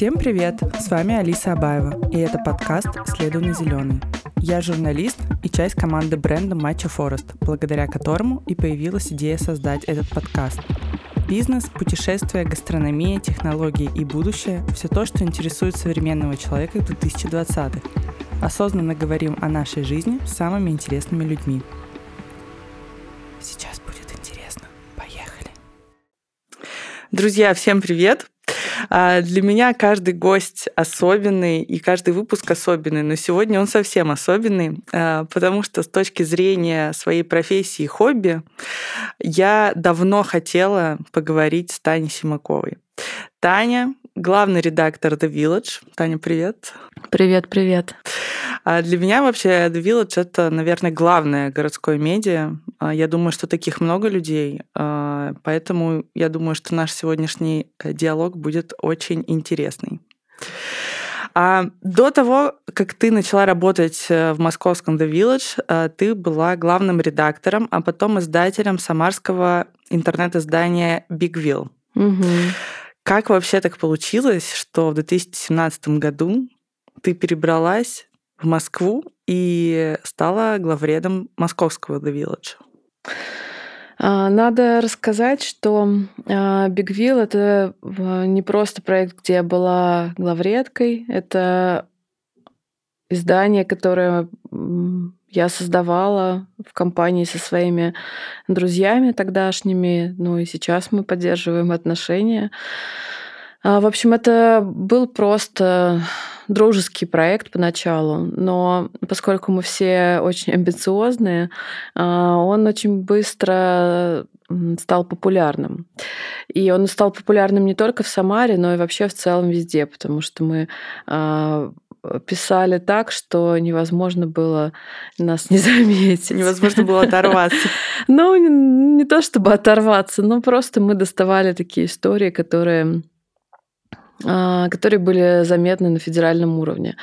Всем привет! С вами Алиса Абаева, и это подкаст «Следуй на зеленый». Я журналист и часть команды бренда Матча Форест, благодаря которому и появилась идея создать этот подкаст. Бизнес, путешествия, гастрономия, технологии и будущее – все то, что интересует современного человека 2020-х. Осознанно говорим о нашей жизни с самыми интересными людьми. Сейчас будет интересно. Поехали! Друзья, всем привет! А, для меня каждый гость особенный и каждый выпуск особенный, но сегодня он совсем особенный, а, потому что с точки зрения своей профессии и хобби я давно хотела поговорить с Таней Симаковой. Таня главный редактор The Village. Таня, привет. Привет, привет. А для меня вообще The Village это, наверное, главное городское медиа. А, я думаю, что таких много людей, а, поэтому я думаю, что наш сегодняшний э, диалог будет очень интересный. А до того, как ты начала работать э, в московском The Village, э, ты была главным редактором, а потом издателем самарского интернет-издания Bigville. Угу. Как вообще так получилось, что в 2017 году ты перебралась в Москву и стала главредом московского The Village? А, надо рассказать, что а, Wheel — это не просто проект, где я была главредкой, это издание, которое я создавала в компании со своими друзьями тогдашними, ну и сейчас мы поддерживаем отношения. А, в общем, это был просто дружеский проект поначалу, но поскольку мы все очень амбициозные, а, он очень быстро стал популярным. И он стал популярным не только в Самаре, но и вообще в целом везде, потому что мы а, писали так, что невозможно было нас не заметить. Невозможно было оторваться. Ну, не то чтобы оторваться, но просто мы доставали такие истории, которые которые были заметны на федеральном уровне.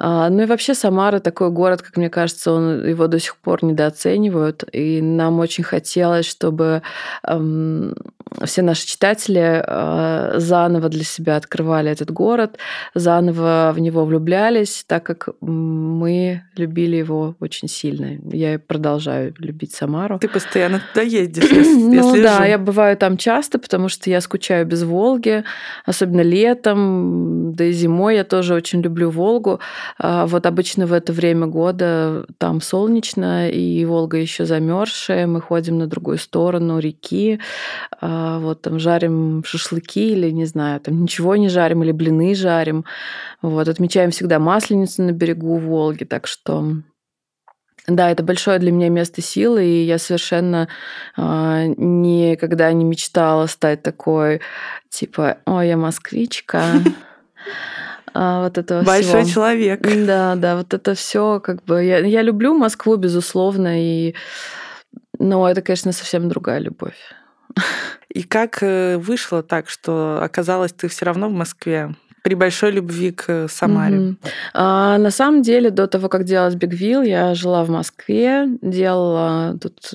А, ну и вообще Самара такой город, как мне кажется, он, его до сих пор недооценивают. И нам очень хотелось, чтобы эм, все наши читатели э, заново для себя открывали этот город, заново в него влюблялись, так как мы любили его очень сильно. Я продолжаю любить Самару. Ты постоянно туда ездишь? Я, ну да, я бываю там часто, потому что я скучаю без Волги, особенно летом, да и зимой я тоже очень люблю Волгу. А вот обычно в это время года там солнечно, и Волга еще замерзшая, мы ходим на другую сторону реки, а вот там жарим шашлыки или, не знаю, там ничего не жарим или блины жарим. Вот, отмечаем всегда Масленицу на берегу Волги, так что да, это большое для меня место силы, и я совершенно э, никогда не мечтала стать такой, типа, ой, я москвичка. А, вот это Большой всего. человек. Да, да, вот это все как бы... Я, я люблю Москву, безусловно, и... но это, конечно, совсем другая любовь. И как э, вышло так, что оказалось ты все равно в Москве? При большой любви к Самаре? Mm-hmm. А, на самом деле, до того, как делать Бигвилл, я жила в Москве, делала тут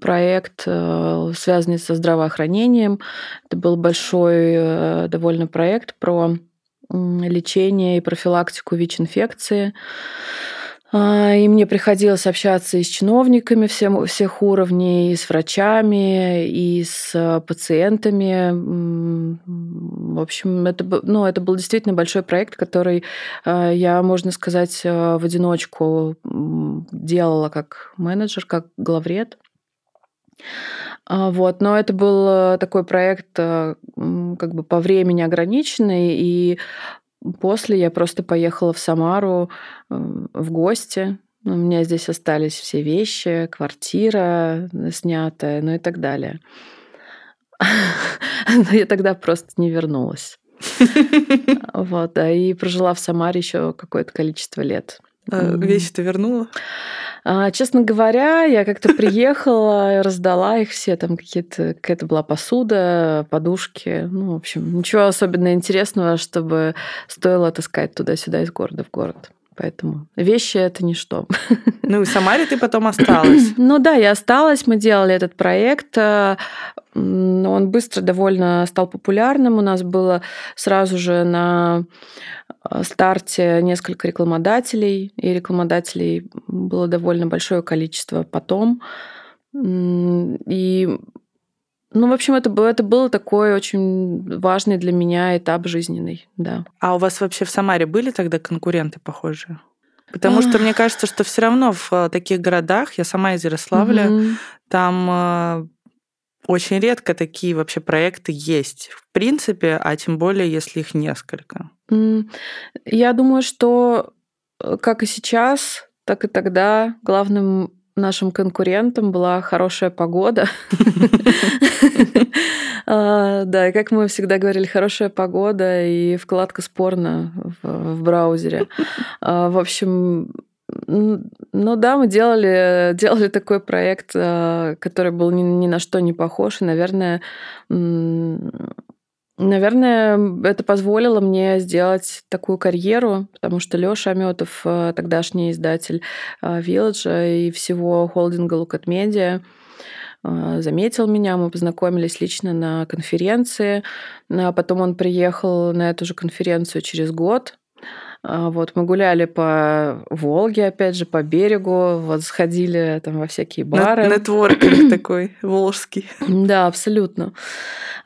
проект, э, связанный со здравоохранением. Это был большой э, довольно проект про лечение и профилактику ВИЧ-инфекции. А, и мне приходилось общаться и с чиновниками всем, всех уровней, и с врачами, и с э, пациентами. В общем, это, ну, это был действительно большой проект, который э, я, можно сказать, э, в одиночку делала как менеджер, как главред. А, вот, но это был такой проект как бы по времени ограниченный, и После я просто поехала в Самару в гости. У меня здесь остались все вещи, квартира снятая, ну и так далее. Но я тогда просто не вернулась. Вот, да, и прожила в Самаре еще какое-то количество лет. А вещи ты вернула? А, честно говоря, я как-то приехала, раздала их все, там какие-то, какая-то была посуда, подушки. Ну, в общем, ничего особенно интересного, чтобы стоило таскать туда-сюда из города в город. Поэтому вещи это ничто. Ну и в Самаре ты потом осталась. Ну да, я осталась, мы делали этот проект. Э, он быстро довольно стал популярным. У нас было сразу же на э, старте несколько рекламодателей, и рекламодателей было довольно большое количество потом. И ну, в общем, это, это был такой очень важный для меня этап жизненный, да. А у вас вообще в Самаре были тогда конкуренты похожие? Потому что мне кажется, что все равно в э, таких городах, я сама из Ярославля, угу. там э, очень редко такие вообще проекты есть, в принципе, а тем более, если их несколько. Я думаю, что э, как и сейчас, так и тогда главным нашим конкурентам была хорошая погода. А, да, и как мы всегда говорили, хорошая погода и вкладка спорно в браузере. А, в общем, ну да, мы делали, делали такой проект, а, который был ни, ни на что не похож, и, наверное, Наверное, это позволило мне сделать такую карьеру, потому что Лёша Амётов, э, тогдашний издатель э, и всего холдинга Look Media, э, заметил меня, мы познакомились лично на конференции, а потом он приехал на эту же конференцию через год, вот, мы гуляли по Волге, опять же, по берегу, вот, сходили там во всякие бары. Нетворкинг такой волжский. Да, абсолютно.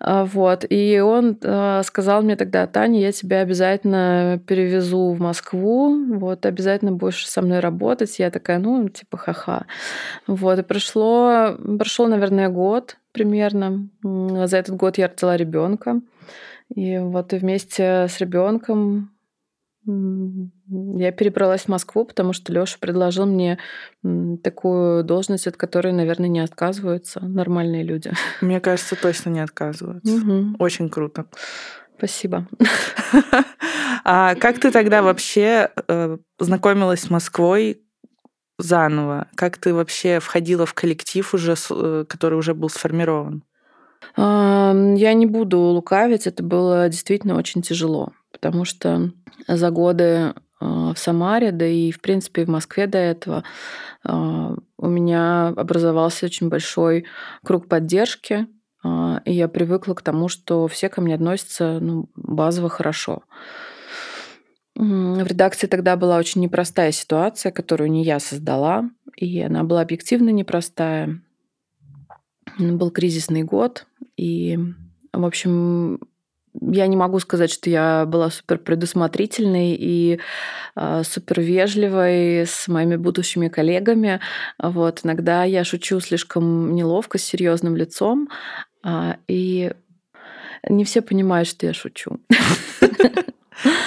А, вот, и он а, сказал мне тогда, Таня, я тебя обязательно перевезу в Москву, вот, обязательно будешь со мной работать. Я такая, ну, типа, ха-ха. Вот, и прошло, прошел, наверное, год примерно. За этот год я родила ребенка. И вот и вместе с ребенком я перебралась в Москву, потому что Лёша предложил мне такую должность, от которой, наверное, не отказываются нормальные люди. Мне кажется, точно не отказываются. Угу. Очень круто. Спасибо. А как ты тогда вообще э, знакомилась с Москвой заново? Как ты вообще входила в коллектив уже, э, который уже был сформирован? Я не буду лукавить, это было действительно очень тяжело, потому что за годы а, в Самаре, да и, в принципе, в Москве до этого а, у меня образовался очень большой круг поддержки, а, и я привыкла к тому, что все ко мне относятся ну, базово хорошо. В редакции тогда была очень непростая ситуация, которую не я создала, и она была объективно непростая. Был кризисный год, и, в общем, я не могу сказать, что я была супер предусмотрительной и э, супер вежливой с моими будущими коллегами. Вот иногда я шучу слишком неловко с серьезным лицом, э, и не все понимают, что я шучу.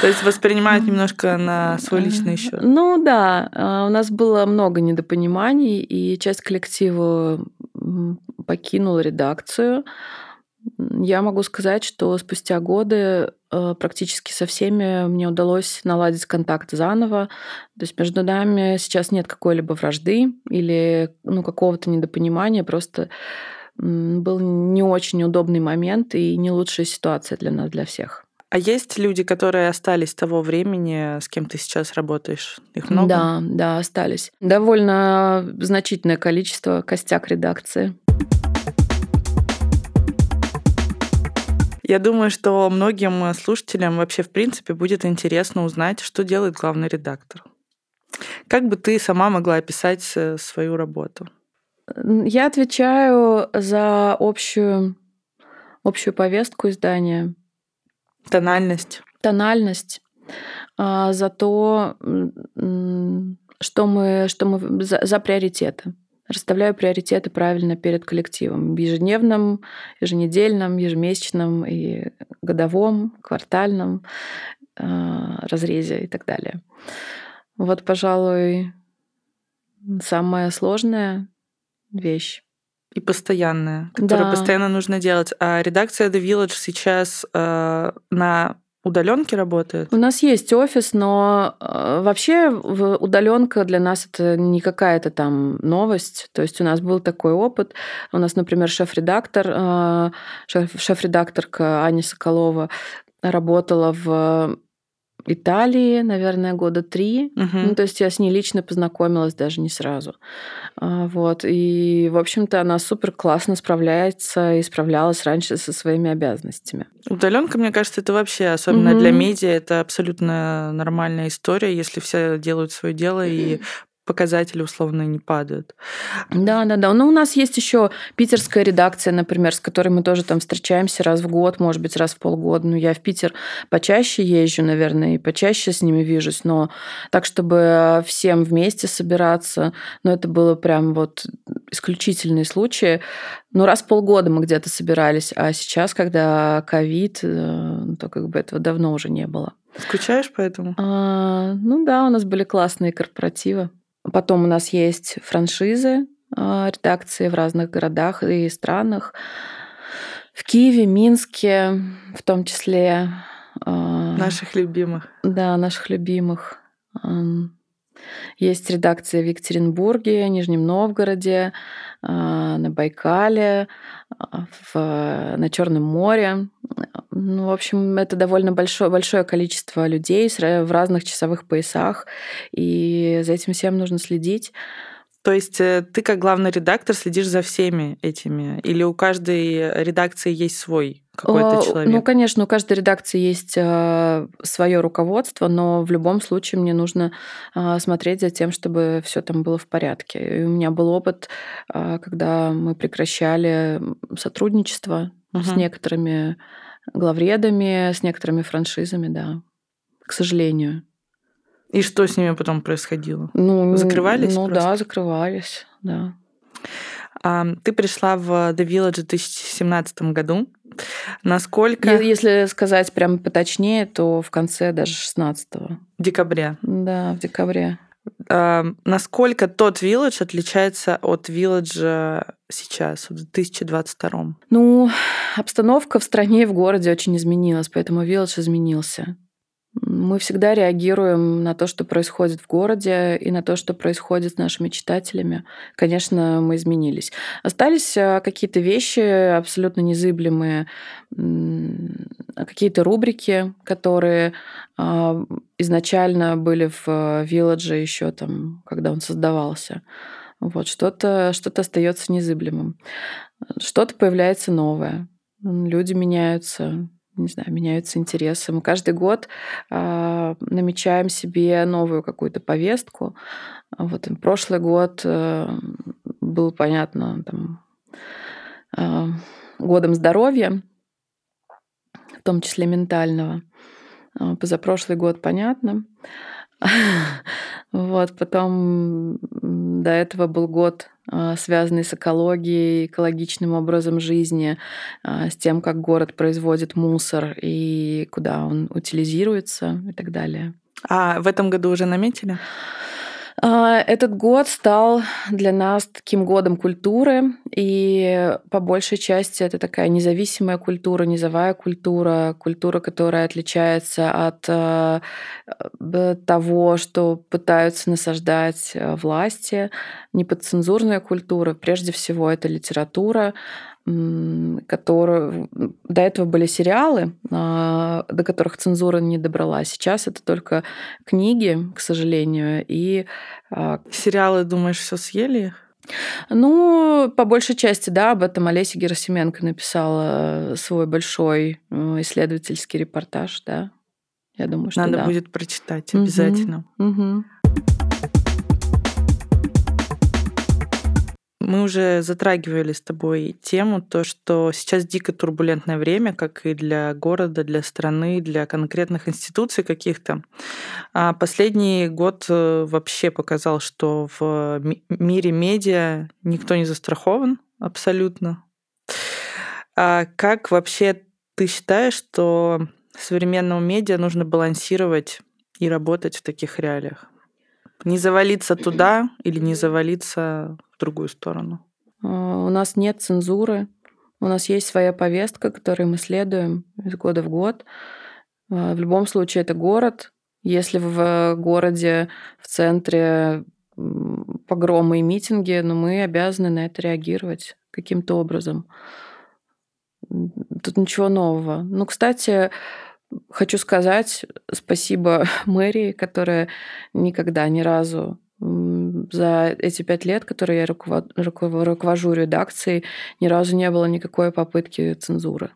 То есть воспринимают немножко на свой личный счет. Ну да, у нас было много недопониманий, и часть коллектива покинула редакцию. Я могу сказать, что спустя годы э, практически со всеми мне удалось наладить контакт заново. То есть между нами сейчас нет какой-либо вражды или ну, какого-то недопонимания, просто был не очень удобный момент и не лучшая ситуация для нас, для всех. А есть люди, которые остались того времени, с кем ты сейчас работаешь? Их много? Да, да, остались. Довольно значительное количество костяк редакции. Я думаю, что многим слушателям вообще, в принципе, будет интересно узнать, что делает главный редактор. Как бы ты сама могла описать свою работу? Я отвечаю за общую, общую повестку издания. Тональность. Тональность. А, за то, что мы, что мы за, за приоритеты. Расставляю приоритеты правильно перед коллективом. В ежедневном, еженедельном, ежемесячном и годовом, квартальном а, разрезе и так далее. Вот, пожалуй, самая сложная вещь. И постоянная, которую да. постоянно нужно делать. А редакция The Village сейчас э, на удаленке работает? У нас есть офис, но э, вообще удаленка для нас это не какая-то там новость. То есть у нас был такой опыт. У нас, например, шеф-редактор, э, шеф-редакторка Аня Соколова работала в Италии, наверное, года три. Мгм. Ну, то есть я с ней лично познакомилась даже не сразу. А, Вот. И, в общем-то, она супер классно справляется и справлялась раньше со своими обязанностями. Удаленка, мне кажется, это вообще, особенно для Мгм. медиа, это абсолютно нормальная история, если все делают свое дело и показатели условно не падают. Да, да, да. Ну, у нас есть еще питерская редакция, например, с которой мы тоже там встречаемся раз в год, может быть, раз в полгода. Ну, я в Питер почаще езжу, наверное, и почаще с ними вижусь, но так, чтобы всем вместе собираться, ну, это было прям вот исключительные случаи. Ну, раз в полгода мы где-то собирались, а сейчас, когда ковид, э, то как бы этого давно уже не было. Скучаешь по этому? А, ну да, у нас были классные корпоративы. Потом у нас есть франшизы, а, редакции в разных городах и странах. В Киеве, Минске, в том числе. а, Наших любимых. Да, наших любимых. Есть редакция в Екатеринбурге, Нижнем Новгороде, а, на Байкале, в, на Черном море. Ну, в общем, это довольно большое, большое количество людей в разных часовых поясах, и за этим всем нужно следить. То есть э, ты как главный редактор следишь за всеми этими? Или у каждой редакции есть свой какой-то Э, человек? Ну, конечно, у каждой редакции есть свое руководство, но в любом случае мне нужно а, смотреть за тем, чтобы все там было в порядке. И у меня был опыт, когда мы прекращали сотрудничество с Мгм. некоторыми главредами, с некоторыми франшизами, да, к сожалению. И что с ними потом происходило? Ну, Закрывались Ну просто? да, закрывались, да. Ты пришла в The Village в 2017 году. Насколько... Если сказать прям поточнее, то в конце даже 16 В декабре. Да, в декабре. А, Насколько тот Village отличается от Village сейчас, в 2022? Ну, обстановка в стране и в городе очень изменилась, поэтому Village изменился. Мы всегда реагируем на то, что происходит в городе, и на то, что происходит с нашими читателями. Конечно, мы изменились. Остались а, какие-то вещи абсолютно незыблемые, м, какие-то рубрики, которые а, изначально были в Village еще там, когда он создавался. Вот что-то что остается незыблемым. Что-то появляется новое. Люди меняются, не знаю, меняются интересы. Мы каждый год а, намечаем себе новую какую-то повестку. А Вот прошлый год э, был, понятно, там, а, годом здоровья, в том числе ментального. Позапрошлый год, понятно. Вот, потом до этого был год, а, связанный с экологией, экологичным образом жизни, а, с тем, как город производит мусор и куда он утилизируется и так далее. А в этом году уже наметили? А, Этот год стал для нас таким годом культуры, и по большей части это такая независимая культура, низовая культура, культура, которая отличается от э, того, что пытаются насаждать э, власти, неподцензурная культура. Прежде всего, это литература, м, которую до этого были сериалы, а, до которых цензура не добралась. Сейчас это только книги, к сожалению, и а, Сериалы, думаешь, все съели ну, по большей части, да, об этом Олеся Герасименко написала свой большой исследовательский репортаж, да. Я думаю, что Надо да. будет прочитать обязательно. Мгм. Мы уже затрагивали с тобой тему, то, что сейчас дико турбулентное время, как и для города, для страны, для конкретных институций каких-то. А последний год э, вообще показал, что в ми- мире медиа никто не застрахован абсолютно. А как вообще ты считаешь, что современному медиа нужно балансировать и работать в таких реалиях? Не завалиться туда или не завалиться другую сторону? А, У нас нет цензуры, у нас есть своя повестка, которой мы следуем из года в год. А, В любом случае это город. Если в городе, в центре погромы и митинги, но мы обязаны на это реагировать каким-то образом. Тут ничего нового. Ну, кстати, хочу сказать спасибо мэрии, которая никогда ни разу за эти пять лет, которые я руковожу редакцией, ни разу не было никакой попытки цензуры.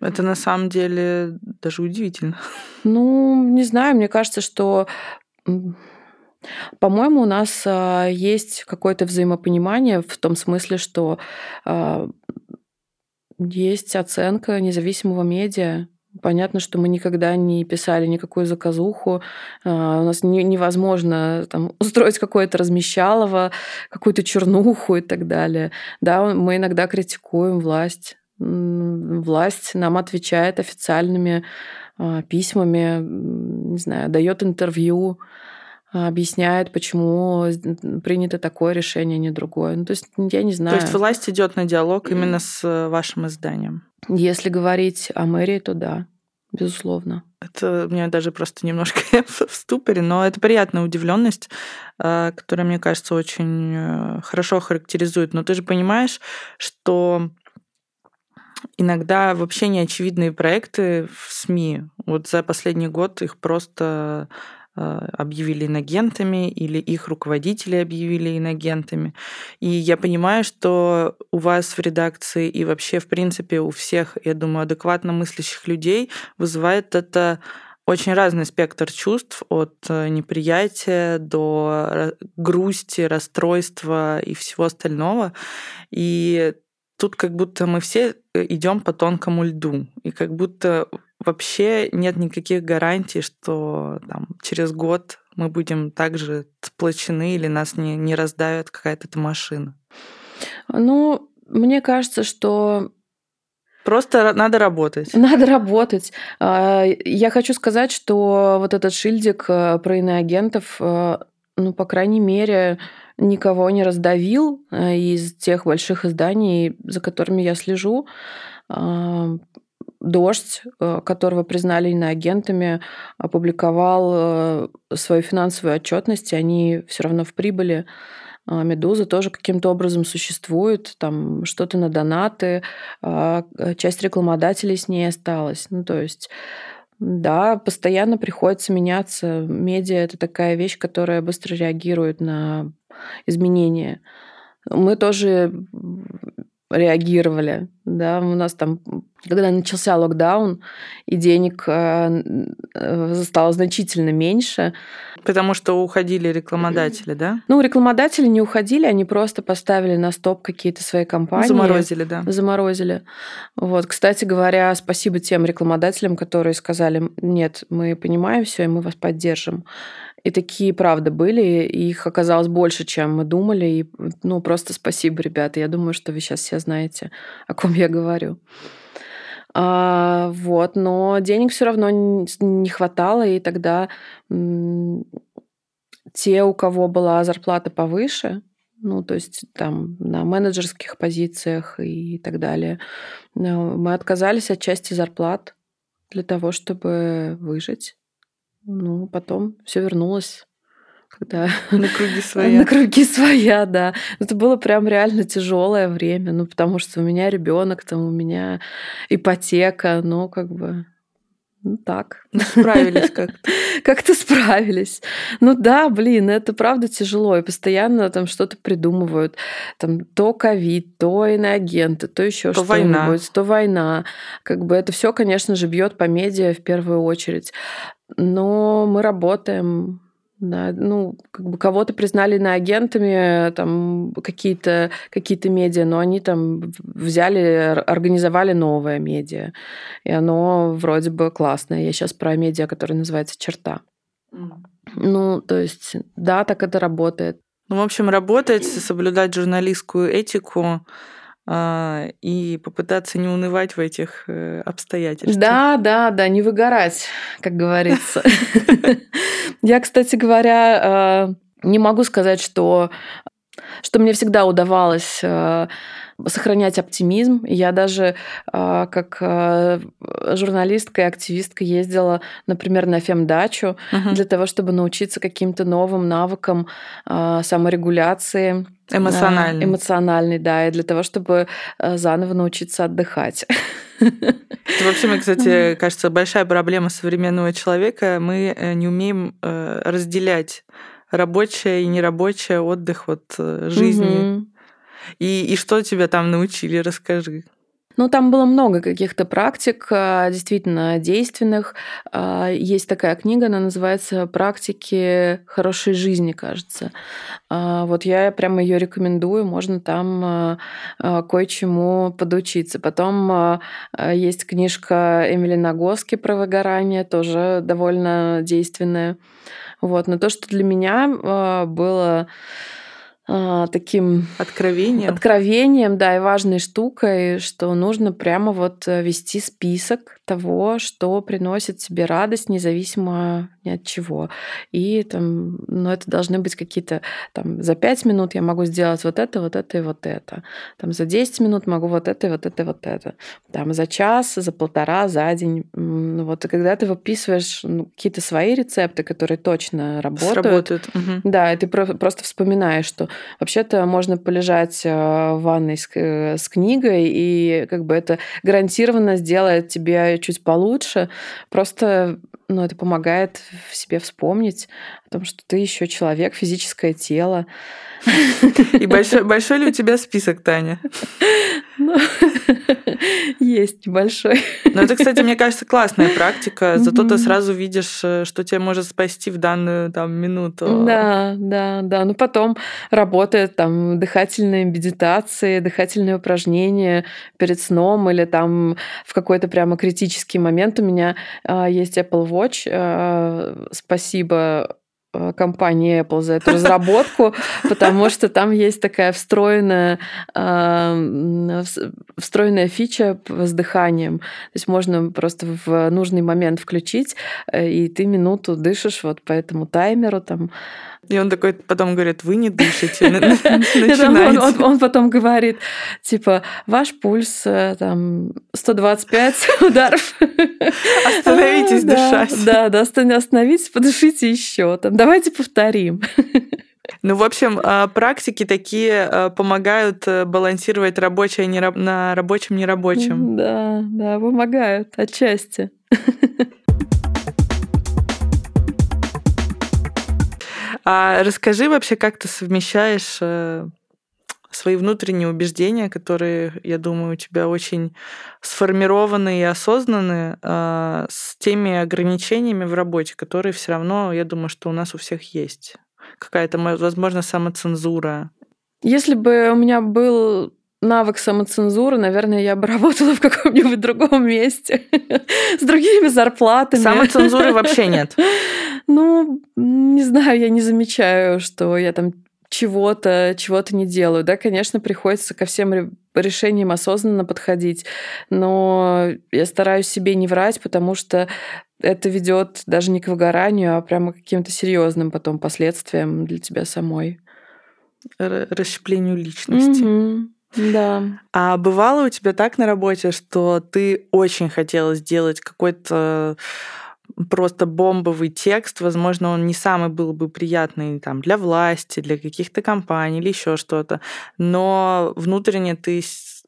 Это на самом деле даже удивительно. Ну, не знаю, мне кажется, что по-моему, у нас а, есть какое-то взаимопонимание в том смысле, что а, есть оценка независимого медиа, Понятно, что мы никогда не писали никакую заказуху. А, у нас невозможно там, устроить какое-то размещалово, какую-то чернуху и так далее. Да, мы иногда критикуем власть. Власть нам отвечает официальными а, письмами, не знаю, дает интервью, объясняет, почему принято такое решение, а не другое. Ну, то есть я не знаю. То есть власть идет на диалог именно с э, вашим изданием? Если говорить о мэрии, то да, безусловно. Это меня даже просто немножко в ступоре, но это приятная удивленность, э, которая, мне кажется, очень э, хорошо характеризует. Но ты же понимаешь, что иногда вообще неочевидные проекты в СМИ, вот за последний год их просто а, объявили инагентами или их руководители объявили инагентами. И я понимаю, что у вас в редакции и вообще, в принципе, у всех, я думаю, адекватно мыслящих людей вызывает это очень разный спектр чувств от э, неприятия до грусти, расстройства и всего остального. И тут как будто мы все э, идем по тонкому льду. И как будто вообще нет никаких гарантий, что там, через год мы будем также сплочены или нас не, не раздавит какая-то машина? Ну, мне кажется, что Просто надо работать. Надо работать. А, я хочу сказать, что вот этот шильдик э, про иноагентов, э, ну, по крайней мере, никого не раздавил э, из тех больших изданий, за которыми я слежу. Дождь, э, которого признали иноагентами, опубликовал э, свою финансовую отчетность, и они все равно в прибыли. А Медуза тоже каким-то образом существует, там что-то на донаты, а, э, часть рекламодателей с ней осталась. Ну, то есть да, постоянно приходится меняться. Медиа — это такая вещь, которая быстро реагирует на изменения. Мы тоже реагировали. Да, у нас там, когда начался локдаун, и денег э, э, стало значительно меньше. Потому что уходили рекламодатели, да? Ну, рекламодатели не уходили, они просто поставили на стоп какие-то свои компании. Заморозили, да. Заморозили. Вот, кстати говоря, спасибо тем рекламодателям, которые сказали, нет, мы понимаем все, и мы вас поддержим. И такие, правда, были. Их оказалось больше, чем мы думали. И, ну, просто спасибо, ребята. Я думаю, что вы сейчас все знаете, о ком я говорю. А, вот, но денег все равно не хватало, и тогда те, у кого была зарплата повыше, ну, то есть там на менеджерских позициях и так далее, ну, мы отказались от части зарплат для того, чтобы выжить. Ну, потом все вернулось когда на круги своя. на круги своя, да. Это было прям реально тяжелое время, ну потому что у меня ребенок, там у меня ипотека, ну как бы ну так. Ну, справились как-то. Как-то справились. Ну да, блин, это правда тяжело. И постоянно там что-то придумывают. Там то ковид, то иноагенты, то еще что-нибудь, война. то война. Как бы это все, конечно же, бьет по медиа в первую очередь. Но мы работаем, да, ну, как бы кого-то признали на агентами, там какие-то какие медиа, но они там взяли, организовали новое медиа. И оно вроде бы классное. Я сейчас про медиа, которое называется «Черта». Mm. Ну, то есть, да, так это работает. Ну, в общем, работать, соблюдать журналистскую этику, и попытаться не унывать в этих э, обстоятельствах. Да, да, да, не выгорать, как говорится. Я, кстати говоря, а, не могу сказать, что что мне всегда удавалось э, сохранять оптимизм. Я даже а, как а, журналистка и активистка ездила, например, на фемдачу uh-huh. для того, чтобы научиться каким-то новым навыкам а, саморегуляции. Эмоциональный. Эмоциональный, да, и для того, чтобы заново научиться отдыхать. Это вообще, мне, кстати, кажется, большая проблема современного человека. Мы э, не умеем э, разделять рабочее и нерабочее отдых вот э, жизни. Угу. И, и что тебя там научили, расскажи. Ну, там было много каких-то практик, а, действительно действенных. А, есть такая книга, она называется «Практики хорошей жизни», кажется. А, вот я прямо ее рекомендую, можно там кое-чему подучиться. Потом есть книжка Эмили Нагоски про выгорание, тоже довольно действенная. Вот. Но то, что для меня было а, таким откровением. откровением, да, и важной штукой, что нужно прямо вот э, вести список того, что приносит тебе радость, независимо ни от чего. И там, ну, это должны быть какие-то, там, за пять минут я могу сделать вот это, вот это и вот это. Там, за 10 минут могу вот это, и вот это, и вот это. Там, за час, за полтора, за день. Вот, и когда ты выписываешь ну, какие-то свои рецепты, которые точно работают, Сработают. да, и ты просто вспоминаешь, что Вообще-то можно полежать э, в ванной с, э, с книгой, и как бы это гарантированно сделает тебе чуть получше. Просто ну, это помогает в себе вспомнить о том, что ты еще человек, физическое тело. И большой, большой ли у тебя список, Таня? Ну, есть небольшой. Ну, это, кстати, мне кажется, классная практика. Зато ты сразу видишь, э, что тебя может спасти в данную там минуту. Да, да, да. Ну, потом работает там дыхательные медитации, дыхательные упражнения перед сном или там в какой-то прямо критический момент у меня а, есть Apple Watch. А, спасибо Э, компании Apple за эту разработку, потому что там есть такая встроенная, э, встроенная фича с дыханием. То есть можно просто в нужный момент включить, э, и ты минуту дышишь вот по этому таймеру там. И он такой потом говорит, вы не дышите, он, потом говорит, типа, ваш пульс там 125 ударов. Остановитесь дышать. Да, да, остановитесь, подышите еще. Там, давайте повторим. Ну, в общем, а, практики такие а, помогают э, балансировать рабочее на рабочем нерабочем. Да, да, помогают отчасти. А расскажи вообще, как ты совмещаешь э, свои внутренние убеждения, которые, я думаю, у тебя очень сформированы и осознаны, а, с теми ограничениями в работе, которые все равно, я думаю, что у нас у всех есть. Какая-то, возможно, самоцензура. Если бы у меня был навык самоцензуры, наверное, я бы работала в каком-нибудь другом месте с другими зарплатами. Самоцензуры вообще нет. Ну, не знаю, я не замечаю, что я там чего-то, чего-то не делаю. Да, конечно, приходится ко всем решениям осознанно подходить, но я стараюсь себе не врать, потому что это ведет даже не к выгоранию, а прямо к каким-то серьезным потом последствиям для тебя самой. Расщеплению личности. Mm-hmm. Да. А бывало у тебя так на работе, что ты очень хотела сделать какой-то просто бомбовый текст, возможно, он не самый был бы приятный там, для власти, для каких-то компаний или еще что-то, но внутренне ты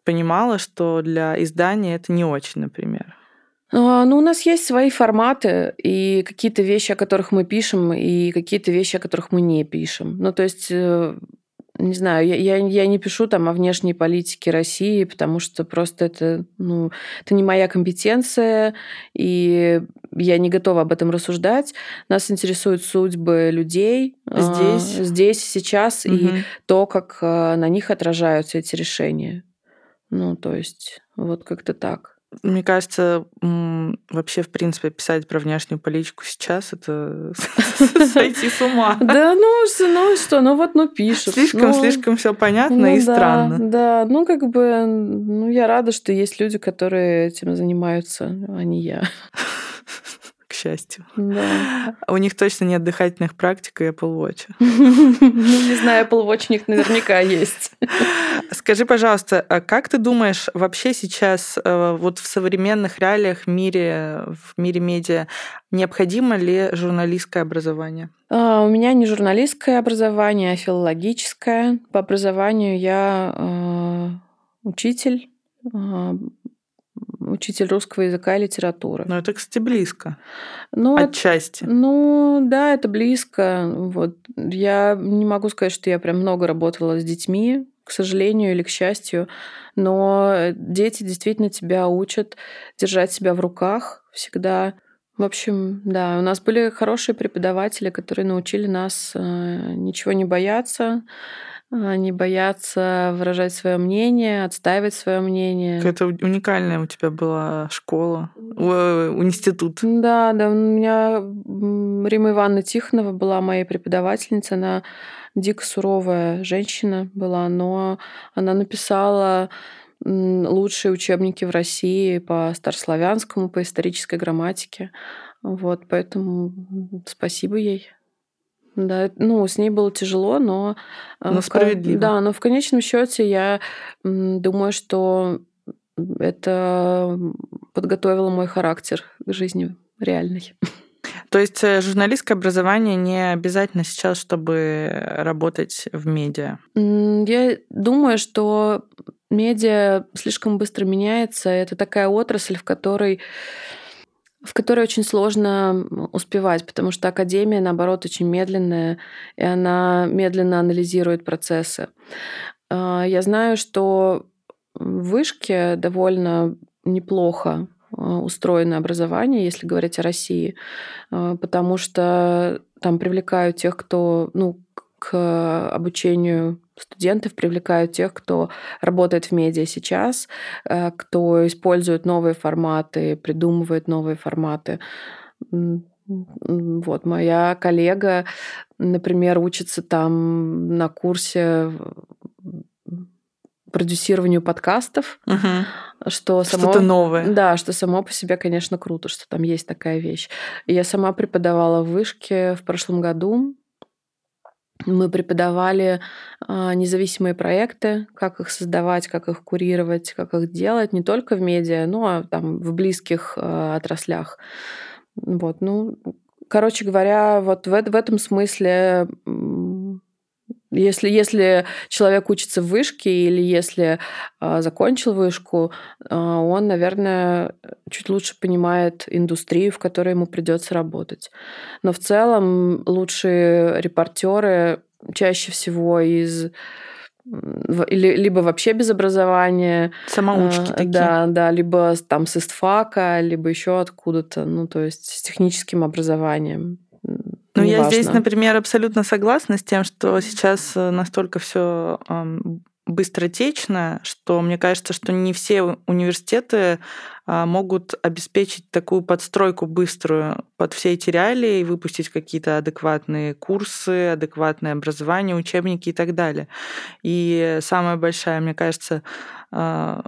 понимала, что для издания это не очень, например. А, ну, у нас есть свои форматы и какие-то вещи, о которых мы пишем, и какие-то вещи, о которых мы не пишем. Ну, то есть э, не знаю, я, я, я не пишу там о внешней политике России, потому что просто это, ну, это не моя компетенция, и я не готова об этом рассуждать. Нас интересуют судьбы людей здесь, а, здесь сейчас, угу. и то, как а, на них отражаются эти решения. Ну, то есть, вот как-то так. Мне кажется, вообще, в принципе, писать про внешнюю политику сейчас это сойти с ума. Да, ну, ну что, ну вот, ну пишут. Слишком, ну, слишком все понятно ну, и странно. Да, ну как бы, ну я рада, что есть люди, которые этим занимаются, а не я счастью. Да. У них точно нет дыхательных практик и Apple Watch. Ну, не знаю, Apple Watch у них наверняка есть. Скажи, пожалуйста, а как ты думаешь, вообще сейчас э, вот в современных реалиях мире, в мире медиа, необходимо ли журналистское образование? А, у меня не журналистское образование, а филологическое. По образованию я э, учитель, э, учитель русского языка и литературы. Ну, это, кстати, близко. Ну, Отчасти. Ну, да, это близко. Вот. Я не могу сказать, что я прям много работала с детьми, к сожалению или к счастью, но дети действительно тебя учат держать себя в руках всегда. В общем, да, у нас были хорошие преподаватели, которые научили нас э, ничего не бояться, не бояться выражать свое мнение, отстаивать свое мнение. Это уникальная у тебя была школа, э, институт. Да, да, у меня Рима Ивановна Тихонова была моей преподавательницей, она дико суровая женщина была, но она написала лучшие учебники в России по старославянскому, по исторической грамматике. Вот, поэтому спасибо ей. Да, ну, с ней было тяжело, но... Э, но справедливо. Да, но в конечном счете я думаю, что это подготовило мой характер к жизни реальной. То есть э, журналистское образование не обязательно сейчас, чтобы работать в медиа? Я думаю, что медиа слишком быстро меняется. Это такая отрасль, в которой в которой очень сложно успевать, потому что академия, наоборот, очень медленная, и она медленно анализирует процессы. А, я знаю, что в вышке довольно неплохо а, устроено образование, если говорить о России, а, потому что там привлекают тех, кто ну, к обучению студентов привлекают тех, кто работает в медиа сейчас, э, кто использует новые форматы, придумывает новые форматы. Вот моя коллега, например, учится там на курсе продюсированию подкастов, угу. что само... что-то новое. Да, что само по себе, конечно, круто, что там есть такая вещь. Я сама преподавала в вышке в прошлом году мы преподавали а, независимые проекты, как их создавать, как их курировать, как их делать, не только в медиа, но там в близких а, отраслях. Вот, ну, короче говоря, вот в, в этом смысле если, если человек учится в вышке или если э, закончил вышку, э, он, наверное, чуть лучше понимает индустрию, в которой ему придется работать. Но в целом лучшие репортеры чаще всего из или, либо вообще без образования. Самоучки э, такие. Да, да, либо там с истфака, либо еще откуда-то, ну, то есть с техническим образованием. Ну, я здесь, например, абсолютно согласна с тем, что сейчас э, настолько все быстротечно, что мне кажется, что не все университеты а, могут обеспечить такую подстройку быструю под все эти реалии и выпустить какие-то адекватные курсы, адекватное образование, учебники и так далее. И самая большая, мне кажется, а,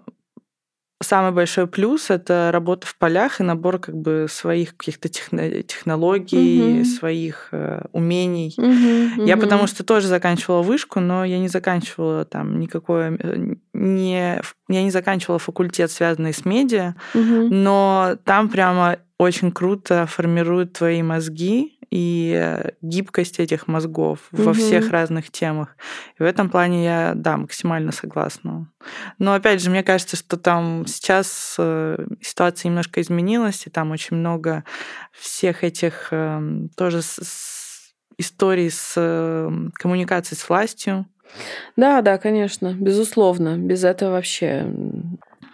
самый большой плюс это работа в полях и набор как бы своих каких-то технологий, угу. своих э, умений. Угу, я потому что тоже заканчивала вышку, но я не заканчивала там никакое э, не я не заканчивала факультет, связанный с медиа, угу. но там прямо очень круто формируют твои мозги и гибкость этих мозгов угу. во всех разных темах. И в этом плане я, да, максимально согласна. Но опять же, мне кажется, что там сейчас э, ситуация немножко изменилась, и там очень много всех этих эм, тоже историй с эм, коммуникацией с властью. Да, да, конечно, безусловно. Без этого вообще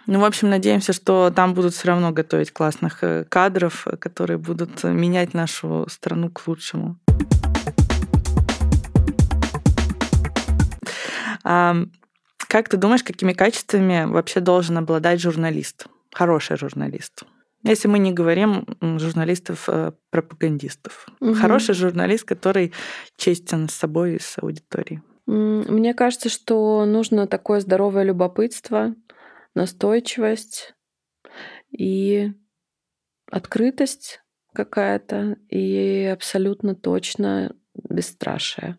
ну, в общем, надеемся, что там будут все равно готовить классных э, кадров, которые будут менять нашу страну к лучшему. Как ты думаешь, какими качествами вообще должен обладать журналист? Хороший журналист. Если мы не говорим журналистов-пропагандистов. Э, угу. Хороший журналист, который честен с собой и с аудиторией. Мне кажется, что нужно такое здоровое любопытство, настойчивость и открытость какая-то, и абсолютно точно бесстрашие.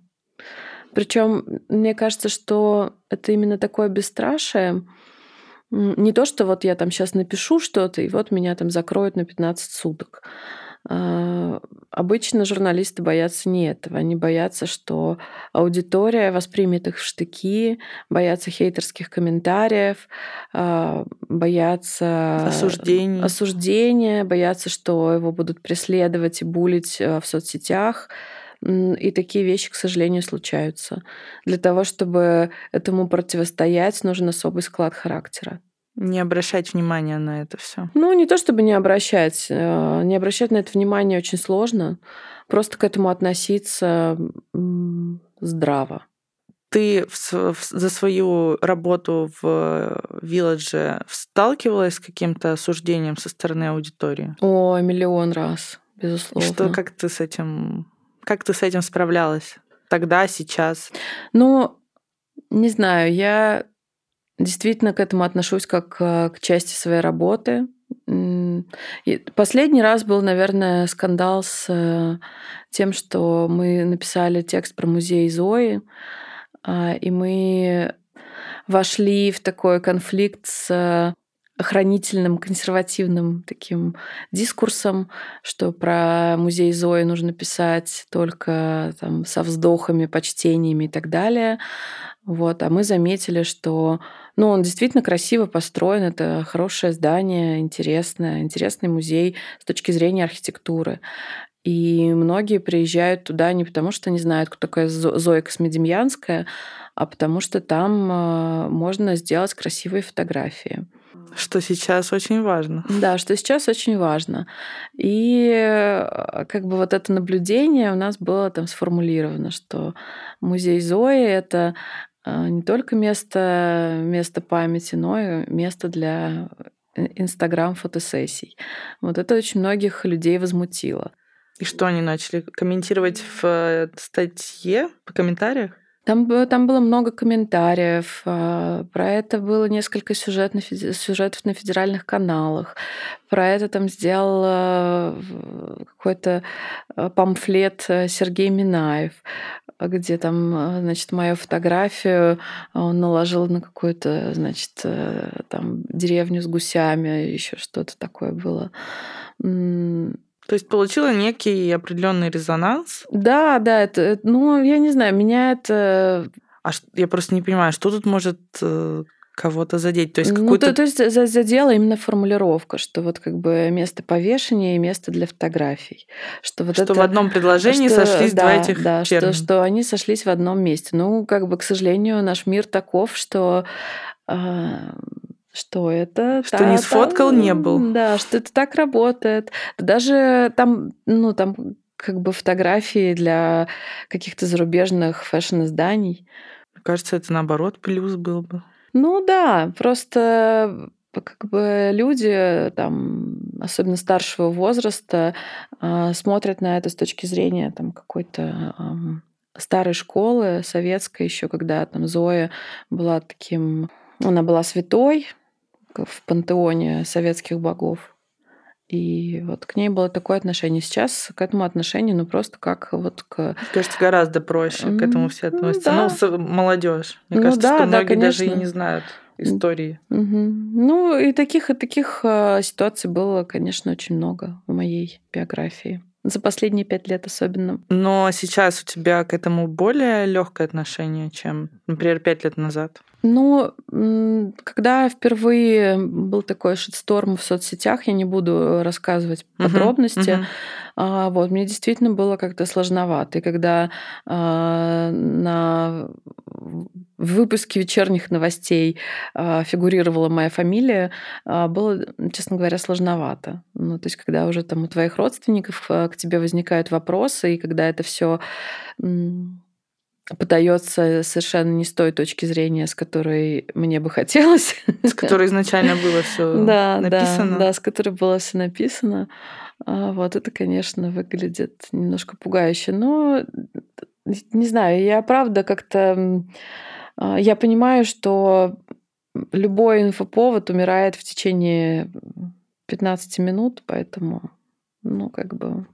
Причем мне кажется, что это именно такое бесстрашие, не то, что вот я там сейчас напишу что-то, и вот меня там закроют на 15 суток. А, обычно журналисты боятся не этого. Они боятся, что аудитория воспримет их в штыки, боятся хейтерских комментариев, а, боятся Осуждений. осуждения, боятся, что его будут преследовать и булить э, в соцсетях. И такие вещи, к сожалению, случаются. Для того, чтобы этому противостоять, нужен особый склад характера. Не обращать внимания на это все. Ну, не то чтобы не обращать. Э, не обращать на это внимание очень сложно. Просто к этому относиться здраво. Ты в, в, за свою работу в Вилладже сталкивалась с каким-то осуждением со стороны аудитории? О, миллион раз, безусловно. Что, как ты с этим, как ты с этим справлялась? Тогда, сейчас? Ну, не знаю, я действительно к этому отношусь как э, к части своей работы. И последний раз был, наверное, скандал с э, тем, что мы написали текст про музей Зои, а, и мы вошли в такой конфликт с охранительным, консервативным таким дискурсом, что про музей Зои нужно писать только там, со вздохами, почтениями и так далее. Вот. А мы заметили, что ну, он действительно красиво построен, это хорошее здание, интересное, интересный музей с точки зрения архитектуры. И многие приезжают туда не потому, что не знают, кто такая Зоя Космедемьянская, а потому что там а, можно сделать красивые фотографии. Что сейчас очень важно. Да, что сейчас очень важно. И э, как бы вот это наблюдение у нас было там сформулировано, что музей Зои — это а, не только место, место памяти, но и место для э, Инстаграм-фотосессий. Вот это очень многих людей возмутило. И что они начали комментировать в э, статье, по комментариях? Там, там было много комментариев. А, про это было несколько сюжет на, сюжетов на федеральных каналах. Про это там сделал э, какой-то памфлет Сергей Минаев где там, э, значит, мою фотографию он наложил на какую-то, значит, э, там деревню с гусями, еще что-то такое было. То есть получила некий определенный резонанс? Да, да, это, ну, я не знаю, меня это... А я просто не понимаю, что тут может э, кого-то задеть. То есть, ну, то, то есть задела именно формулировка, что вот как бы место повешения и место для фотографий. Что, вот что это, в одном предложении что, сошлись да, два этих да, термина. Что, что они сошлись в одном месте. Ну, как бы, к сожалению, наш мир таков, что а, что это что та, не сфоткал, там, не был. Да, что это так работает. Даже там, ну, там как бы фотографии для каких-то зарубежных фэшн-изданий. Мне кажется, это наоборот плюс был бы. Ну да, просто как бы люди, там, особенно старшего возраста, а, смотрят на это с точки зрения там, какой-то старой школы, советской еще, когда там Зоя была таким... Она была святой в пантеоне советских богов. И вот к ней было такое отношение. Сейчас к этому отношению, ну просто как вот к... Кажется, гораздо проще к этому все ну относятся. Ну, да. ну молодежь. Мне ну, кажется, да, что да, многие конечно. даже и не знают истории. Угу. Ну и таких и таких а, ситуаций было, конечно, очень много в моей биографии. За последние пять лет особенно. Но сейчас у тебя к этому более легкое отношение, чем, например, пять лет назад. Ну, когда впервые был такой шитсторм в соцсетях, я не буду рассказывать подробности, uh-huh, uh-huh. вот, мне действительно было как-то сложновато. И когда а, на выпуске вечерних новостей а, фигурировала моя фамилия, а, было, честно говоря, сложновато. Ну, то есть, когда уже там у твоих родственников к тебе возникают вопросы, и когда это все подается совершенно не с той точки зрения, с которой мне бы хотелось. С которой изначально было все да, написано. Да, да, с которой было все написано. А вот это, конечно, выглядит немножко пугающе. Но не знаю, я правда как-то... А, я понимаю, что любой инфоповод умирает в течение 15 минут, поэтому, ну, как бы,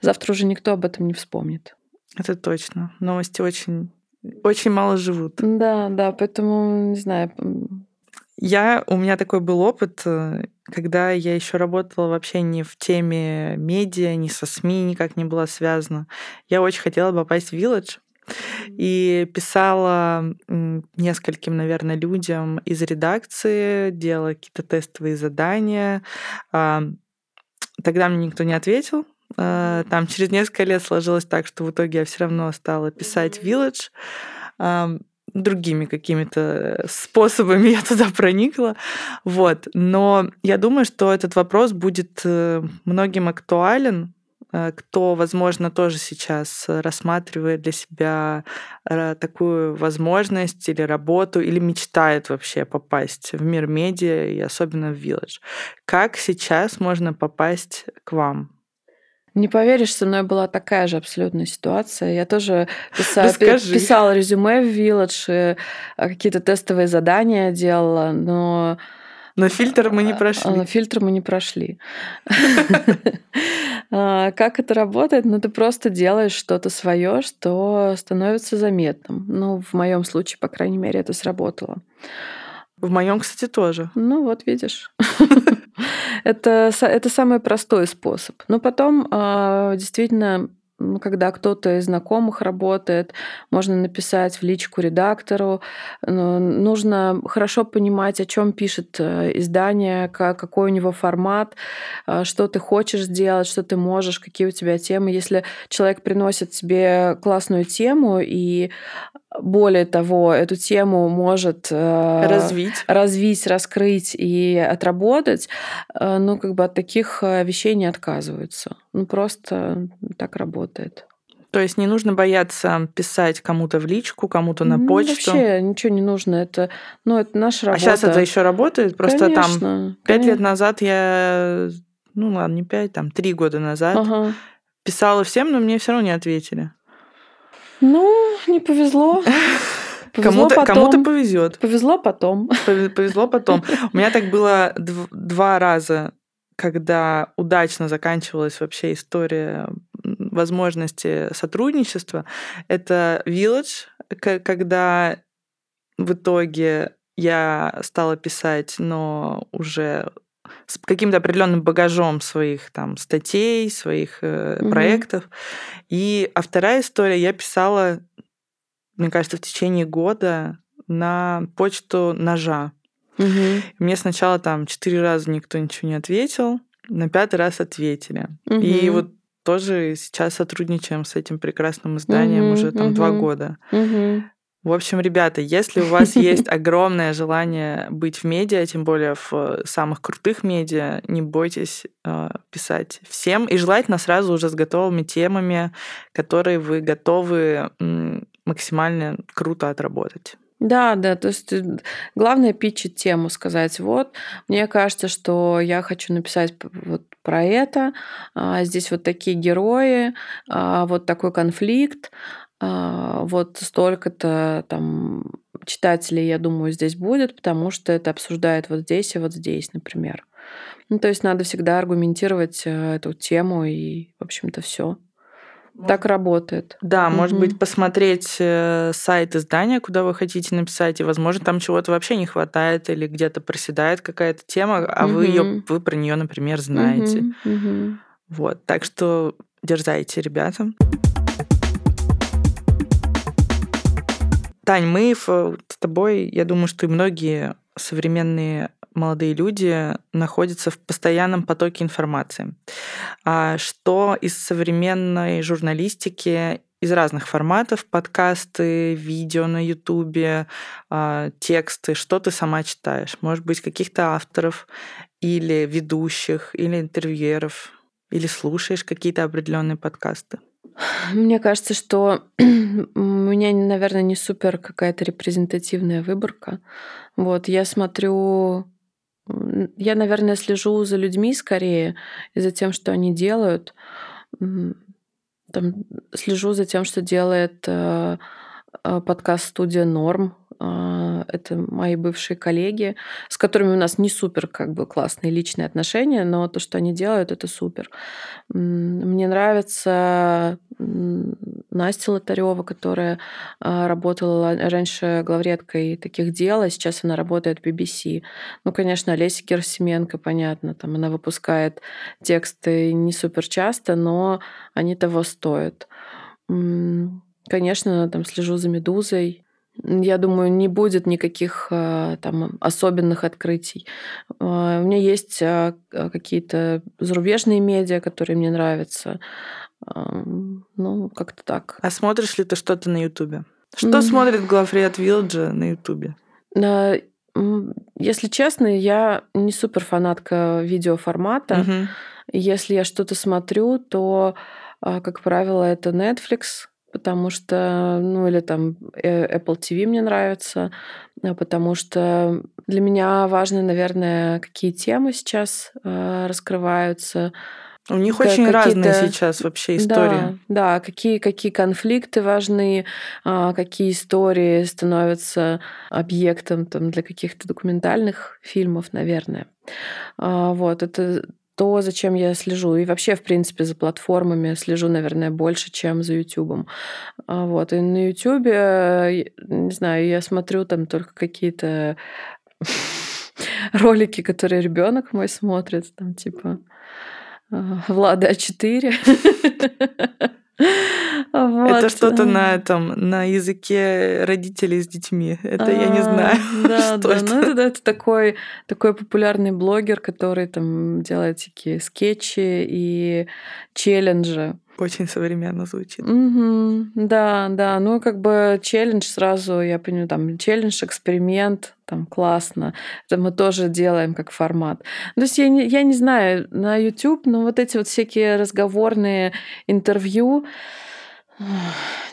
завтра уже никто об этом не вспомнит. Это точно. Новости очень, очень мало живут. Да, да, поэтому, не знаю. Я, у меня такой был опыт. Э, когда я еще работала вообще не в теме медиа, ни со СМИ никак не была связана, я очень хотела попасть в Village. И писала нескольким, наверное, людям из редакции, делала какие-то тестовые задания. А, тогда мне никто не ответил. А, там через несколько лет сложилось так, что в итоге я все равно стала писать Village другими какими-то способами я туда проникла. Вот. Но я думаю, что этот вопрос будет э, многим актуален, э, кто, возможно, тоже сейчас рассматривает для себя э, такую возможность или работу, или мечтает вообще попасть в мир медиа, и особенно в Village. Как сейчас можно попасть к вам? Не поверишь, со мной была такая же абсолютная ситуация. Я тоже писала, писала резюме в Village, какие-то тестовые задания делала, но... Но фильтр мы не а, прошли. Фильтр мы не прошли. Как это работает? Ну, ты просто делаешь что-то свое, что становится заметным. Ну, в моем случае, по крайней мере, это сработало. В моем, кстати, тоже. Ну, вот видишь. это, это самый простой способ. Но потом а, действительно когда кто-то из знакомых работает, можно написать в личку редактору. Нужно хорошо понимать, о чем пишет э, издание, какой у него формат, а, что ты хочешь сделать, что ты можешь, какие у тебя темы. Если человек приносит тебе классную тему и более того, эту тему может э, развить, развить раскрыть и отработать, э, ну, как бы от таких вещей не отказываются. Ну, просто так работает. То есть не нужно бояться писать кому-то в личку, кому-то на ну, почту. Вообще ничего не нужно. Это, ну, это наша работа. А сейчас это еще работает? Просто конечно, там пять лет назад я, ну ладно, не пять, там три года назад ага. писала всем, но мне все равно не ответили. Ну, не повезло. Кому-то, кому-то повезет. Повезло потом. Повезло потом. У меня так было два раза когда удачно заканчивалась вообще история возможности сотрудничества, это Village, когда в итоге я стала писать, но уже с каким-то определенным багажом своих там статей, своих э, угу. проектов. И а вторая история я писала, мне кажется, в течение года на почту ножа. Угу. Мне сначала там четыре раза никто ничего не ответил, на пятый раз ответили. Угу. И вот тоже сейчас сотрудничаем с этим прекрасным изданием угу, уже там угу, два года. Угу. В общем, ребята, если у вас есть огромное желание быть в медиа, тем более в самых крутых медиа, не бойтесь э, писать всем. И желательно сразу уже с готовыми темами, которые вы готовы максимально круто отработать. Да, да, то есть э, главное питчить тему, сказать, вот, мне кажется, что я хочу написать вот про это, а, здесь вот такие герои, а, вот такой конфликт, а, вот столько-то там читателей, я думаю, здесь будет, потому что это обсуждает вот здесь и вот здесь, например. Ну, то есть надо всегда аргументировать э, эту тему и, в общем-то, все. Так работает. Да, угу. может быть, посмотреть э, сайт издания, куда вы хотите написать, и, возможно, там чего-то вообще не хватает или где-то проседает какая-то тема, а вы ее, вы про нее, например, знаете. Угу. Угу. Вот, так что дерзайте, ребята. Тань, мы с тобой, я думаю, что и многие современные молодые люди находятся в постоянном потоке информации. А что из современной журналистики из разных форматов, подкасты, видео на Ютубе, а, тексты, что ты сама читаешь? Может быть, каких-то авторов или ведущих, или интервьюеров, или слушаешь какие-то определенные подкасты? Мне кажется, что у меня, наверное, не супер какая-то репрезентативная выборка. Вот, я смотрю я, наверное, слежу за людьми скорее и за тем, что они делают. Там, слежу за тем, что делает э, э, подкаст-студия «Норм». А, это мои бывшие коллеги, с которыми у нас не супер как бы классные личные отношения, но то, что они делают, это супер. Мне нравится Настя Лотарева, которая а, работала раньше главредкой таких дел, а сейчас она работает в BBC. Ну, конечно, Олеся Герсименко, понятно, там она выпускает тексты не супер часто, но они того стоят. Конечно, там слежу за «Медузой», я думаю, не будет никаких а, там особенных открытий. А, у меня есть а, какие-то зарубежные медиа, которые мне нравятся. Ну, как-то так. А смотришь ли ты что-то на Ютубе? Что mm. смотрит главред Вилджа на Ютубе? Если честно, я не супер фанатка видеоформата. Mm-hmm. Если я что-то смотрю, то, как правило, это Netflix, потому что, ну или там э, Apple TV мне нравится, а, потому что для меня важно, наверное, какие темы сейчас э, раскрываются. У них как, очень разные сейчас вообще истории. Да, да, какие, какие конфликты важны, а, какие истории становятся объектом там, для каких-то документальных фильмов, наверное. А, вот, это то, зачем я слежу. И вообще, в принципе, за платформами слежу, наверное, больше, чем за YouTube. А вот. И на YouTube, не знаю, я смотрю там только какие-то ролики, которые ребенок мой смотрит, там типа а, Влада А4. Вот. Это что-то на этом, на языке родителей с детьми. Это я не знаю. Да, да. Ну, это, это такой, такой популярный блогер, который там делает такие скетчи и челленджи. Очень современно звучит. Угу, да, да. Ну, как бы челлендж сразу, я понимаю, там челлендж, эксперимент, там классно. Это мы тоже делаем как формат. То есть я не, я не знаю, на YouTube, но вот эти вот всякие разговорные интервью,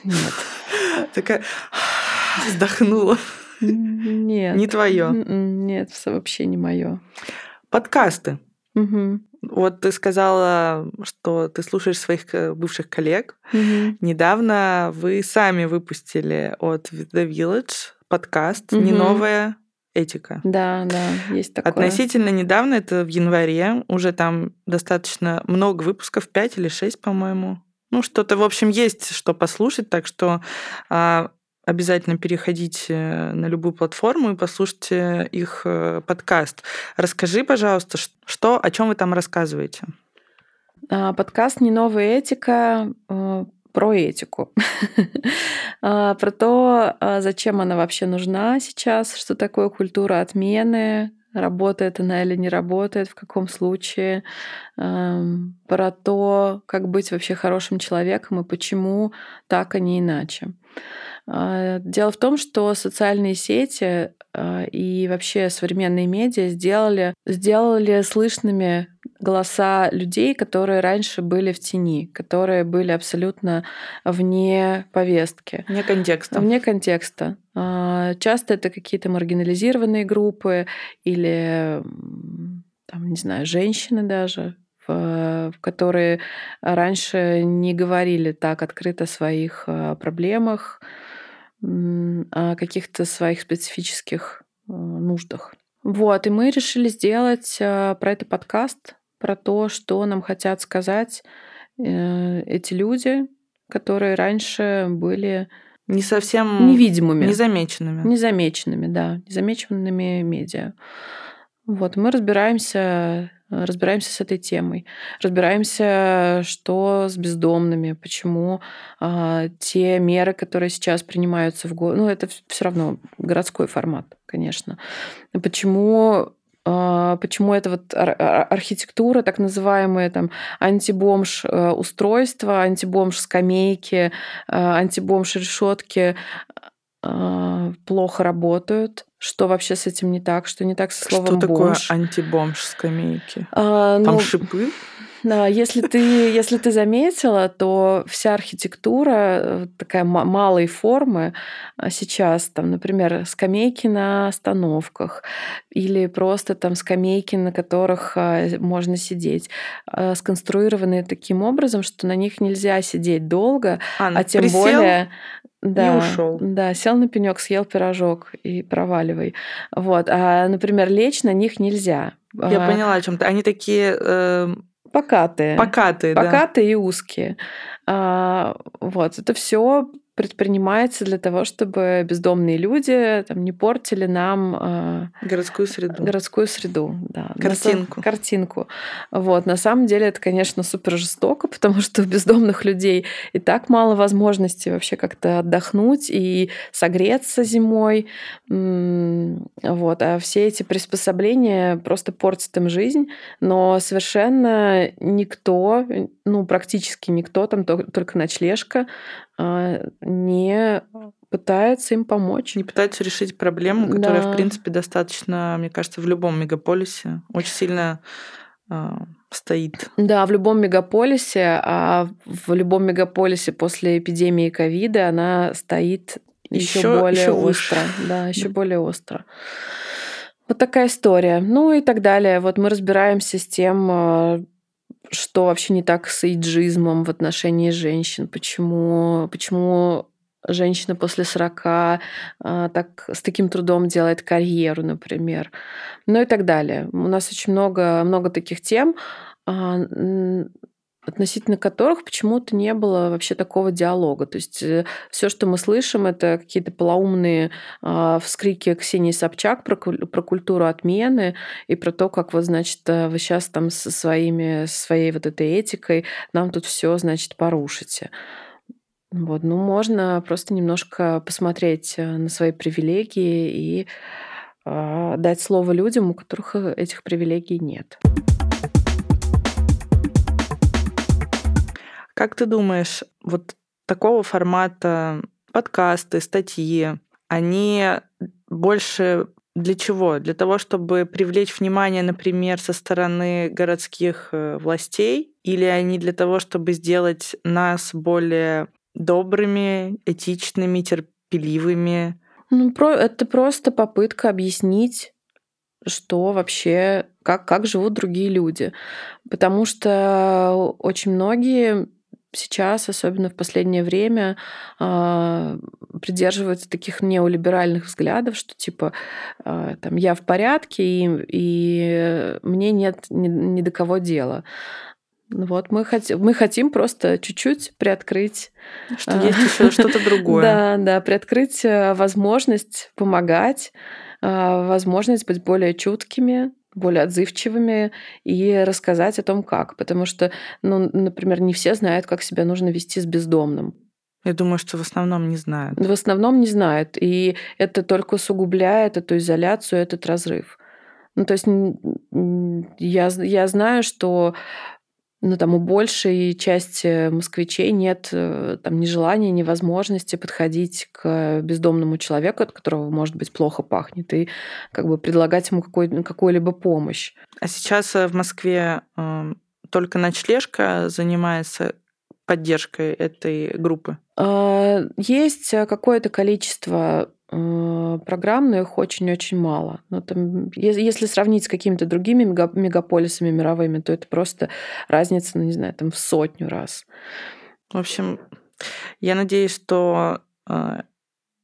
нет. Такая вздохнула. Нет. Не твое. Нет, вообще не мое. Подкасты. Угу. Вот ты сказала, что ты слушаешь своих э, бывших коллег. Угу. Недавно вы сами выпустили от The Village подкаст угу. «Не новая этика». Да, да, есть такое. Относительно недавно, это в январе, уже там достаточно много выпусков, 5 или 6, по-моему. Ну, что-то, в общем, есть, что послушать, так что а, обязательно переходите на любую платформу и послушайте их э, подкаст. Расскажи, пожалуйста, что, о чем вы там рассказываете? А, подкаст «Не новая этика» э, про этику, а, про то, а, зачем она вообще нужна сейчас, что такое культура отмены, работает она или не работает, в каком случае, про то, как быть вообще хорошим человеком и почему так, а не иначе. А, дело в том, что социальные сети а, и вообще современные медиа сделали, сделали слышными голоса людей, которые раньше были в тени, которые были абсолютно вне повестки. Вне контекста. Вне контекста. А, часто это какие-то маргинализированные группы или, там, не знаю, женщины даже, в, которые раньше не говорили так открыто о своих проблемах, о каких-то своих специфических э, нуждах. Вот, и мы решили сделать э, про это подкаст, про то, что нам хотят сказать э, эти люди, которые раньше были не совсем невидимыми, незамеченными. Незамеченными, да, незамеченными медиа. Вот, мы разбираемся разбираемся с этой темой, разбираемся, что с бездомными, почему а, те меры, которые сейчас принимаются в город, ну это все равно городской формат, конечно, почему почему это вот архитектура, так называемые там антибомж э, устройства, антибомж скамейки, а, антибомж решетки а, плохо работают, что вообще с этим не так, что не так со словом Что такое бомж. антибомж скамейки? А, Там ну, шипы? Да, если ты, если ты заметила, то вся архитектура э, такая малой формы а сейчас, там, например, скамейки на остановках или просто там скамейки, на которых а, можно сидеть, а, сконструированы таким образом, что на них нельзя сидеть долго, А, а тем присел более и да, ушел. да, сел на пенек, съел пирожок и проваливай. Вот. А, например, лечь на них нельзя. Я А, поняла, о чем ты. Они такие э, Покатые. покатые, да. Покатые и узкие. А, Вот. Это все предпринимается для того, чтобы бездомные люди там, не портили нам а, Городскую среду. городскую среду. Да. На са- Картинку. Картинку. Вот. На самом деле это, конечно, супер жестоко, потому что у бездомных людей и так мало возможностей вообще как-то отдохнуть и согреться зимой. Вот. А все эти приспособления просто портят им жизнь, но совершенно никто, ну, практически никто, там то- только ночлежка, а, не пытается им помочь. Не пытаются решить проблему, которая, в Да. принципе, достаточно, мне кажется, в любом мегаполисе очень сильно а, стоит. Да, в любом мегаполисе, а в любом мегаполисе после эпидемии ковида она стоит еще Ещё- более выше. остро. Да, еще Да. более остро. Вот такая история. Ну и так далее. Вот мы разбираемся с тем, а, что вообще не так с эйджизмом в отношении женщин, почему, почему женщина после 40 а, так, с таким трудом делает карьеру, например. Ну и так далее. У нас очень много, много таких тем, а, относительно которых почему-то не было вообще такого диалога. То есть все, что мы слышим, это какие-то полоумные а, вскрики Ксении Собчак про, про культуру отмены и про то, как вот, значит, э, вы сейчас там со своими, своей вот этой этикой нам тут все, значит, порушите. Вот, ну, можно просто немножко посмотреть э, на свои привилегии и а, дать слово людям, у которых э, этих привилегий нет. Как ты думаешь, вот такого формата подкасты, статьи, они больше для чего? Для того, чтобы привлечь внимание, например, со стороны городских э, властей? Или они для того, чтобы сделать нас более добрыми, этичными, терпеливыми? Ну, про- это просто попытка объяснить, что вообще, как, как живут другие люди. Потому что очень многие сейчас, особенно в последнее время, а, придерживаются таких неолиберальных взглядов, что типа а, там я в порядке и, и мне нет ни, ни до кого дела. Вот мы хотим, мы хотим просто чуть-чуть приоткрыть Что а, есть еще что-то другое. да, да, приоткрыть э, возможность помогать, возможность быть более чуткими, более отзывчивыми и рассказать о том, как. Потому что, ну, например, не все знают, как себя нужно вести с бездомным. Я думаю, что в основном не знают. В основном не знают. И это только усугубляет эту изоляцию, этот разрыв. Ну, то есть я, я знаю, что ну, там у большей части москвичей нет э, там, ни желания, ни возможности подходить к бездомному человеку, от которого, может быть, плохо пахнет, и как бы предлагать ему какой, какую-либо помощь. А сейчас э, в Москве э, только ночлежка занимается поддержкой этой группы. А, Есть э, какое-то количество программ, но их очень-очень мало. Ну, там, если сравнить с какими-то другими мега- мегаполисами мировыми, то это просто разница, ну, не знаю, там в сотню раз. В общем, я надеюсь, что э,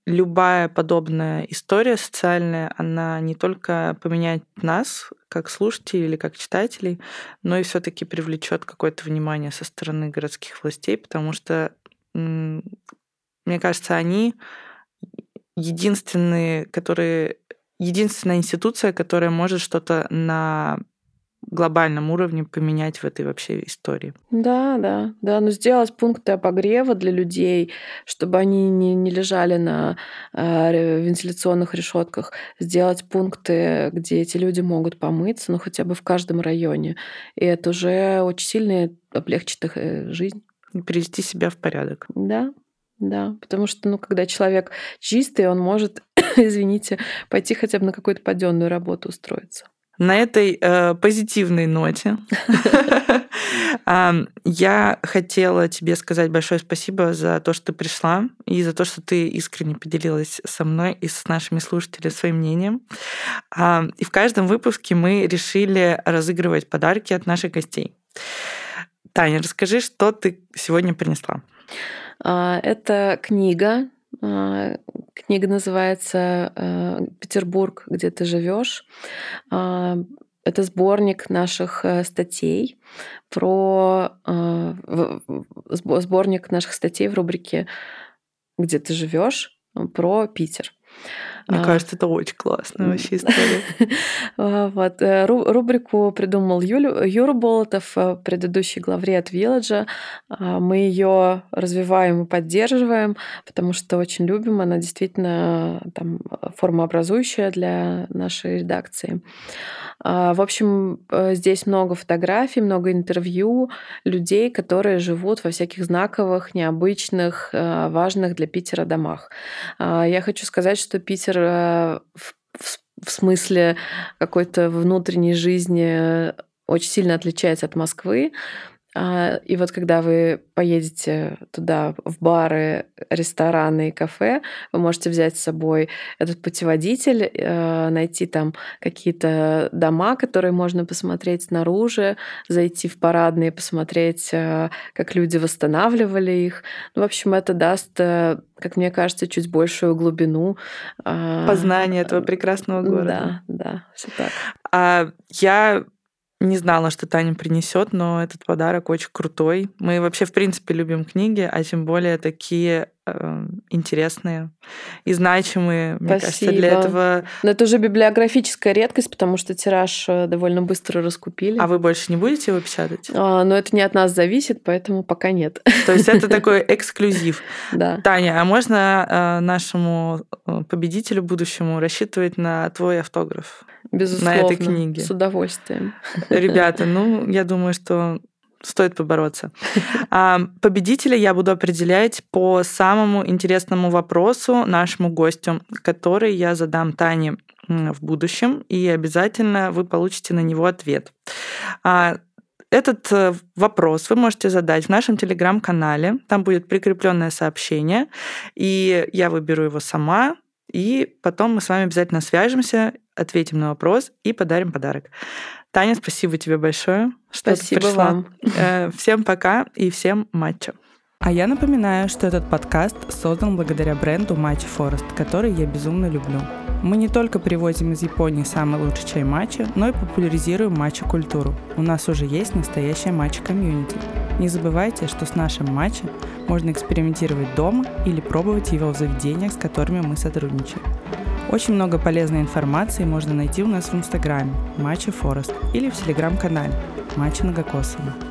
любая подобная история социальная, она не только поменяет нас, как слушателей или как читателей, но и все-таки привлечет какое-то внимание со стороны городских властей, потому что, мне кажется, они единственные, которые единственная институция, которая может что-то на глобальном уровне поменять в этой вообще истории. Да, да, да. Но сделать пункты обогрева для людей, чтобы они не, не лежали на э, вентиляционных решетках, сделать пункты, где эти люди могут помыться, ну хотя бы в каждом районе. И это уже очень сильно облегчит их э, жизнь. И привести себя в порядок. Да, да. Потому что, ну, когда человек чистый, он может, извините, пойти хотя бы на какую-то паденную работу устроиться. На этой э, позитивной ноте я хотела тебе сказать большое спасибо за то, что ты пришла и за то, что ты искренне поделилась со мной и с нашими слушателями своим мнением. И в каждом выпуске мы решили разыгрывать подарки от наших гостей. Таня, расскажи, что ты сегодня принесла. А, это книга. А, книга называется э, «Петербург, где ты живешь». А, это сборник наших э, статей про сборник наших статей в рубрике «Где ты живешь» про Питер. Мне а, кажется, это очень классная вообще история. А, вот. Э, рубрику придумал Юлю, Юра Болотов, э, предыдущий главред Вилладжа. А, мы ее развиваем и поддерживаем, потому что очень любим. Она действительно там, формообразующая для нашей редакции. В общем, э, здесь много фотографий, много интервью людей, которые живут во всяких знаковых, необычных, важных для Питера домах. Я хочу сказать, что Питер Э, в, в смысле какой-то внутренней жизни очень сильно отличается от Москвы. А, и вот когда вы поедете туда, в бары, рестораны и кафе, вы можете взять с собой этот путеводитель, э, найти там какие-то дома, которые можно посмотреть снаружи, зайти в парадные, посмотреть, э, как люди восстанавливали их. Ну, в общем, это даст, э, как мне кажется, чуть большую глубину. А, Познание этого прекрасного города. Да, да, все так. А я не знала, что Таня принесет, но этот подарок очень крутой. Мы вообще, в принципе, любим книги, а тем более такие э, интересные и значимые. Спасибо. Мне кажется, для этого... Но это уже библиографическая редкость, потому что тираж э, довольно быстро раскупили. А вы больше не будете его печатать? А, но это не от нас зависит, поэтому пока нет. То есть это такой эксклюзив. Да. Таня, а можно э, нашему э, победителю будущему рассчитывать на твой автограф? Безусловно, на этой книге. С удовольствием. Ребята, ну, я думаю, что стоит побороться. А, победителя я буду определять по самому интересному вопросу нашему гостю, который я задам Тане в будущем, и обязательно вы получите на него ответ. А, этот э, вопрос вы можете задать в нашем телеграм-канале. Там будет прикрепленное сообщение, и я выберу его сама, и потом мы с вами обязательно свяжемся, ответим на вопрос и подарим подарок. Таня, спасибо тебе большое, что спасибо пришла. вам. Э, всем пока и всем матча. А я напоминаю, что этот подкаст создан благодаря бренду Matcha Forest, который я безумно люблю. Мы не только привозим из Японии самый лучший чай матча, но и популяризируем матча-культуру. У нас уже есть настоящая матча-комьюнити. Не забывайте, что с нашим матчем можно экспериментировать дома или пробовать его в заведениях, с которыми мы сотрудничаем. Очень много полезной информации можно найти у нас в Инстаграме Матча Форест или в Телеграм-канале Матча Многокосово.